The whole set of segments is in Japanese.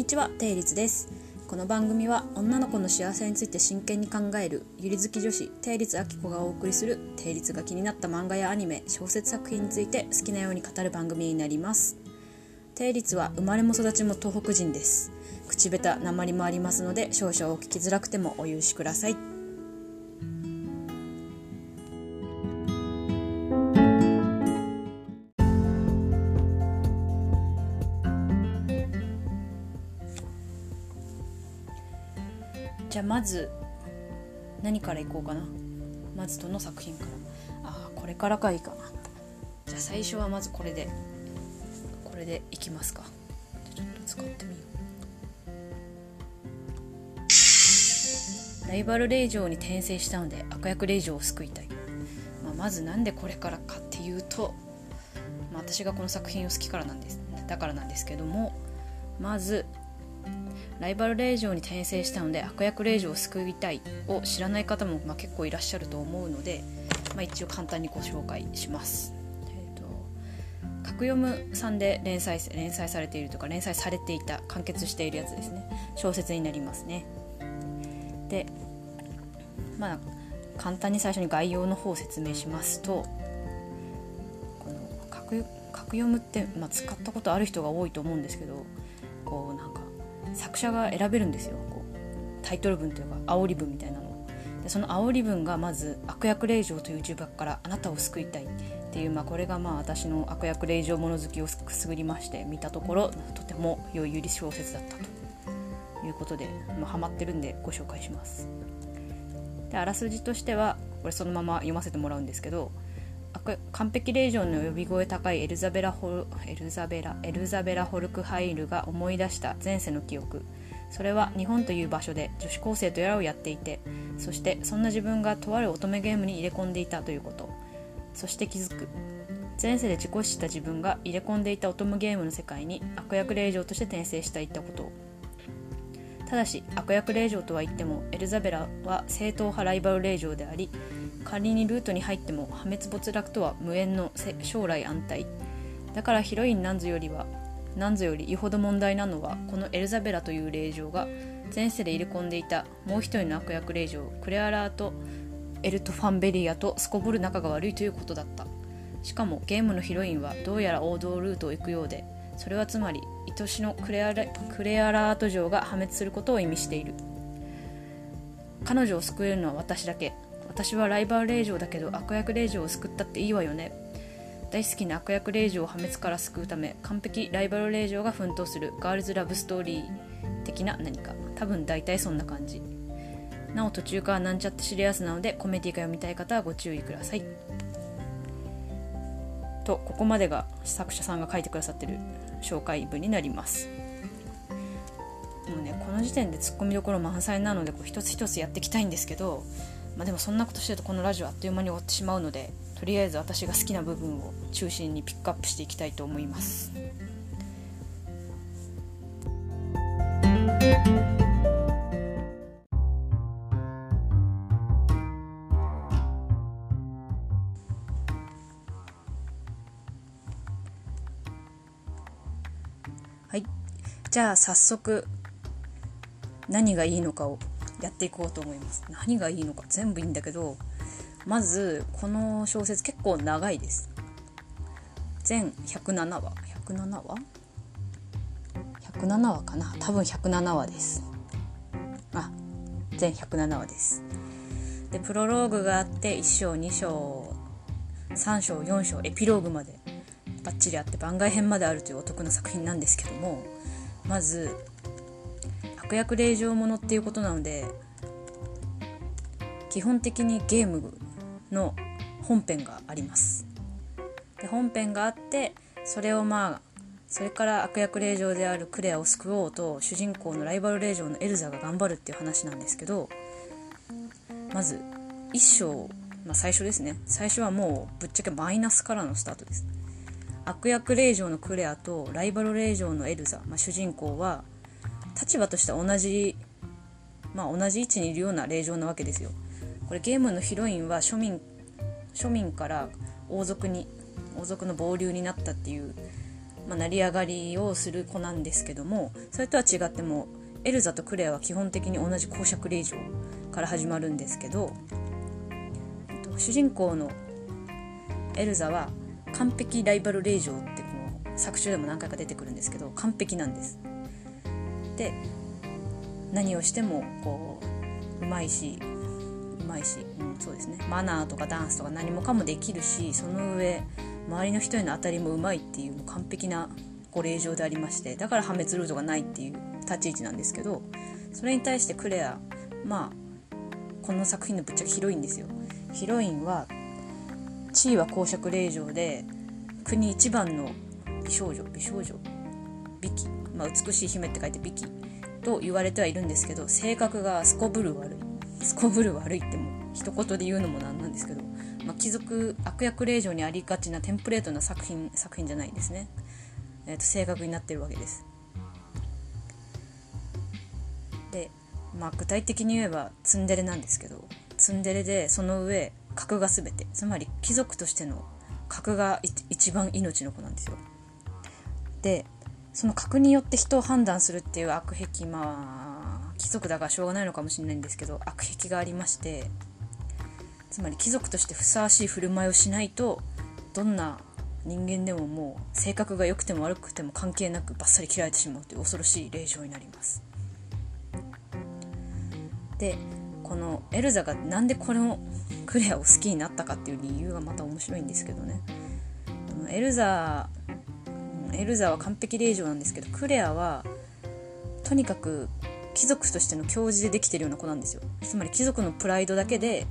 にちは、定律です。この番組は女の子の幸せについて真剣に考えるゆり好き女子定律あきこがお送りする定律が気になった漫画やアニメ小説作品について好きなように語る番組になります。定律は生まれも育ちも東北人です。口下手鉛もありますので少々お聞きづらくてもお許しください。じゃあまず何からいこうかな。まずどの作品から。ああこれからかいいかな。じゃあ最初はまずこれで。これでいきますか。ちょっと使ってみよう。ライバル令嬢に転生したので悪役令嬢を救いたい、まあ、まずなんでこれからかっていうと、まあ、私がこの作品を好きからなんですだからなんですけどもまずライバル令嬢に転生したので悪役令嬢を救いたいを知らない方もまあ結構いらっしゃると思うので、まあ、一応簡単にご紹介します。えーと格読むさんで連載連載されているとか連載されていた完結しているやつですね小説になりますねでまあ簡単に最初に概要の方を説明しますとこの格格読むって、まあ、使ったことある人が多いと思うんですけどこうなんか作者が選べるんですよ。こうタイトル文というか煽り文みたいなの。でその煽り文がまず「悪役令嬢という呪縛からあなたを救いたい」っていう、まあ、これがまあ私の悪役令嬢物好きをくすぐりまして見たところとても良いゆり小説だったということで、まあ、ハマってるんでご紹介します。であらすじとしてはこれそのまま読ませてもらうんですけど完璧令嬢の呼び声高いエルザベラホルエルザベラエルザベラ・ホルクハイルが思い出した前世の記憶。それは日本という場所で女子高生とやらをやっていてそしてそんな自分がとある乙女ゲームに入れ込んでいたということ。そして気づく。前世で事故死した自分が入れ込んでいた乙女ゲームの世界に悪役令嬢として転生していったこと。ただし悪役令嬢とは言ってもエルザベラは正統派ライバル令嬢であり仮にルートに入っても破滅没落とは無縁の将来安泰。だからヒロインナンズよりはナンズよりよほど問題なのはこのエルザベラという令嬢が前世で入れ込んでいたもう一人の悪役令嬢クレアラーとエルト・ファンベリアとすこぶる仲が悪いということだった。しかもゲームのヒロインはどうやら王道ルートを行くようでそれはつまり愛しのクレアラクレアラート城が破滅することを意味している。彼女を救えるのは私だけ。私はライバル令嬢だけど悪役令嬢を救ったっていいわよね。大好きな悪役令嬢を破滅から救うため完璧ライバル令嬢が奮闘する。ガールズラブストーリー的な何か。多分大体そんな感じ。なお途中からなんちゃってシリアスなのでコメディが読みたい方はご注意ください。とここまでが作者さんが書いてくださってる紹介文になります。もうねこの時点でツッコミどころ満載なのでこう一つ一つやっていきたいんですけどまあ、でもそんなことしてるとこのラジオあっという間に終わってしまうのでとりあえず私が好きな部分を中心にピックアップしていきたいと思います。はい、じゃあ早速何がいいのかをやっていこうと思います。何がいいのか全部いいんだけどまずこの小説結構長いです。全107話。107話 ?107 話かな？多分107話です。あ全107話です。でプロローグがあって1章2章3章4章エピローグまでバッチリあって番外編まであるというお得な作品なんですけどもまず悪役令嬢ものっていうことなので基本的にゲームの本編があります。で本編があってそれをまあそれから悪役令嬢であるクレアを救おうと主人公のライバル令嬢のエルザが頑張るっていう話なんですけどまず1章、まあ、最初ですね。最初はもうぶっちゃけマイナスからのスタートです。悪役令嬢のクレアとライバル令嬢のエルザ、まあ、主人公は立場としては同じ、まあ、同じ位置にいるような令嬢なわけですよこれゲームのヒロインは庶民庶民から王族に王族の傍流になったっていう、まあ、成り上がりをする子なんですけどもそれとは違ってもエルザとクレアは基本的に同じ公爵令嬢から始まるんですけど主人公のエルザは完璧ライバル令嬢ってこう作中でも何回か出てくるんですけど完璧なんです。で何をしてもこううまいしうまいし、うん、そうですね。マナーとかダンスとか何もかもできるしその上周りの人への当たりもうまいっていう完璧なご令嬢でありましてだから破滅ルートがないっていう立ち位置なんですけどそれに対してクレアまあこの作品のぶっちゃけヒロインですよ。ヒロインは地位は公爵令嬢で国一番の美少女美少女美紀、まあ、美しい姫って書いて美紀と言われてはいるんですけど性格がすこぶる悪い。すこぶる悪いっても一言で言うのもなんなんですけど、まあ、貴族悪役令嬢にありがちなテンプレートな作品作品じゃないですね、えー、と性格になってるわけです。で、まあ、具体的に言えばツンデレなんですけどツンデレでその上格が全て。つまり貴族としての格が一番命の子なんですよ。でその格によって人を判断するっていう悪癖まあ貴族だからしょうがないのかもしれないんですけど悪癖がありましてつまり貴族としてふさわしい振る舞いをしないとどんな人間でももう性格が良くても悪くても関係なくバッサリ切られてしまうという恐ろしい令状になります。でこのエルザがなんでこのクレアを好きになったかっていう理由がまた面白いんですけどね。エルザエルザは完璧令嬢なんですけどクレアはとにかく貴族としての教授でできてるような子なんですよ。つまり貴族のプライドだけで、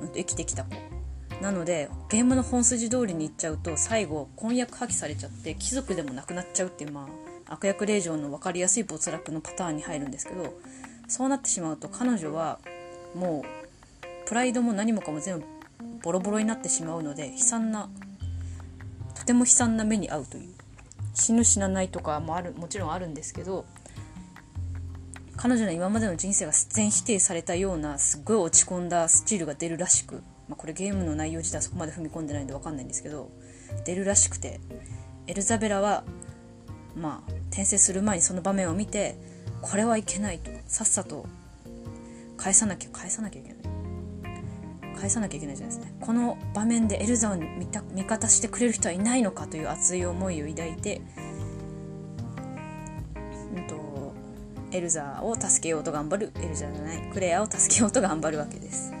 うん、生きてきた子。なのでゲームの本筋通りにいっちゃうと最後婚約破棄されちゃって貴族でもなくなっちゃうっていうまあ悪役令嬢の分かりやすい没落のパターンに入るんですけどそうなってしまうと彼女はもうプライドも何もかも全部ボロボロになってしまうので悲惨なとても悲惨な目に遭うという。死ぬ死なないとかもあるもちろんあるんですけど彼女の今までの人生が全否定されたようなすっごい落ち込んだスチールが出るらしく、まあ、これゲームの内容自体そこまで踏み込んでないんで分かんないんですけど出るらしくて。エルザベラはまあ転生する前にその場面を見てこれはいけないとさっさと返さなきゃ返さなきゃいけない。返さなきゃいけないじゃないですねこの場面でエルザを味方してくれる人はいないのかという熱い思いを抱いて、うんと、エルザを助けようと頑張るエルザじゃないクレアを助けようと頑張るわけです。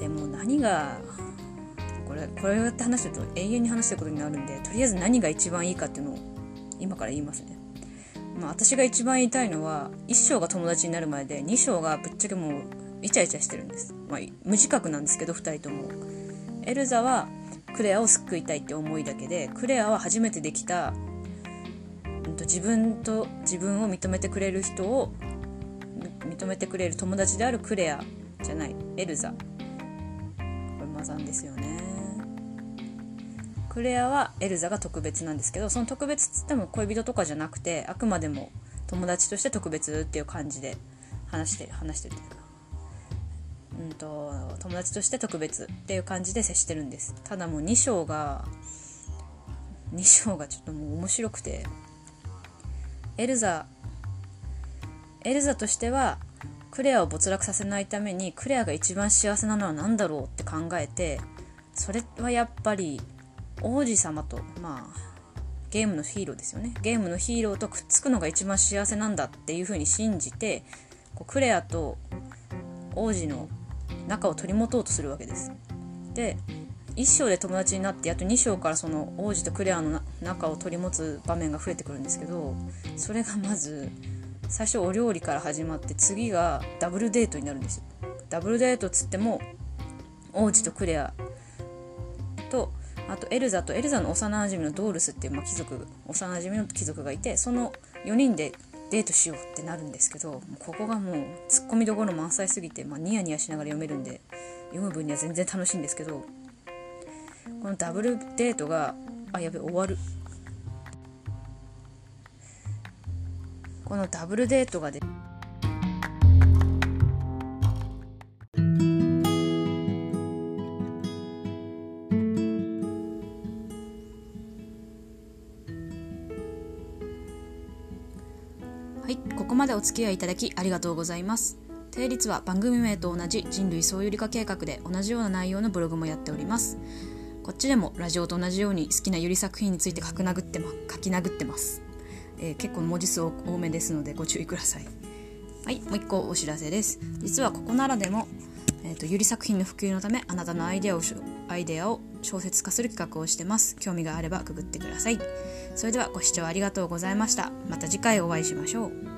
でも何がこれこれをやって話してると永遠に話してることになるんでとりあえず何が一番いいかっていうのを今から言いますね。まあ、私が一番言いたいのは1章が友達になる前で2章がぶっちゃけもうイチャイチャしてるんです、まあ、無自覚なんですけど2人とも。エルザはクレアを救いたいって思いだけでクレアは初めてできた、うん、と自分と自分を認めてくれる人を認めてくれる友達であるクレアじゃないエルザ。これマザンですよね。クレアはエルザが特別なんですけどその特別っつっても恋人とかじゃなくてあくまでも友達として特別っていう感じで話して話してるというか。うんと、友達として特別っていう感じで接してるんです。ただもう2章が2章がちょっともう面白くて。エルザエルザとしてはクレアを没落させないためにクレアが一番幸せなのは何だろうって考えてそれはやっぱり王子様とまあゲームのヒーローですよね。ゲームのヒーローとくっつくのが一番幸せなんだっていうふうに信じてこうクレアと王子の仲を取り持とうとするわけです。で1章で友達になってあと2章からその王子とクレアの仲を取り持つ場面が増えてくるんですけどそれがまず最初お料理から始まって次がダブルデートになるんですよ。ダブルデートっつっても王子とクレアとあとエルザとエルザの幼馴染のドールスっていう、まあ、貴族幼馴染の貴族がいてその4人でデートしようってなるんですけどここがもうツッコミどころ満載すぎて、まあ、ニヤニヤしながら読めるんで読む分には全然楽しいんですけどこのダブルデートがあやべ終わる。このダブルデートがではいここまでお付き合いいただきありがとうございます。定率は番組名と同じ人類総有理化計画で同じような内容のブログもやっております。こっちでもラジオと同じように好きなゆり作品について書き殴って,、ま、書き殴ってます、えー、結構文字数多めですのでご注意ください。はいもう一個お知らせです。実はここならでも、えーと、ゆり作品の普及のためあなたのアイデアをアイデアを小説化する企画をしてます。興味があればくぐってください。それではご視聴ありがとうございました。また次回お会いしましょう。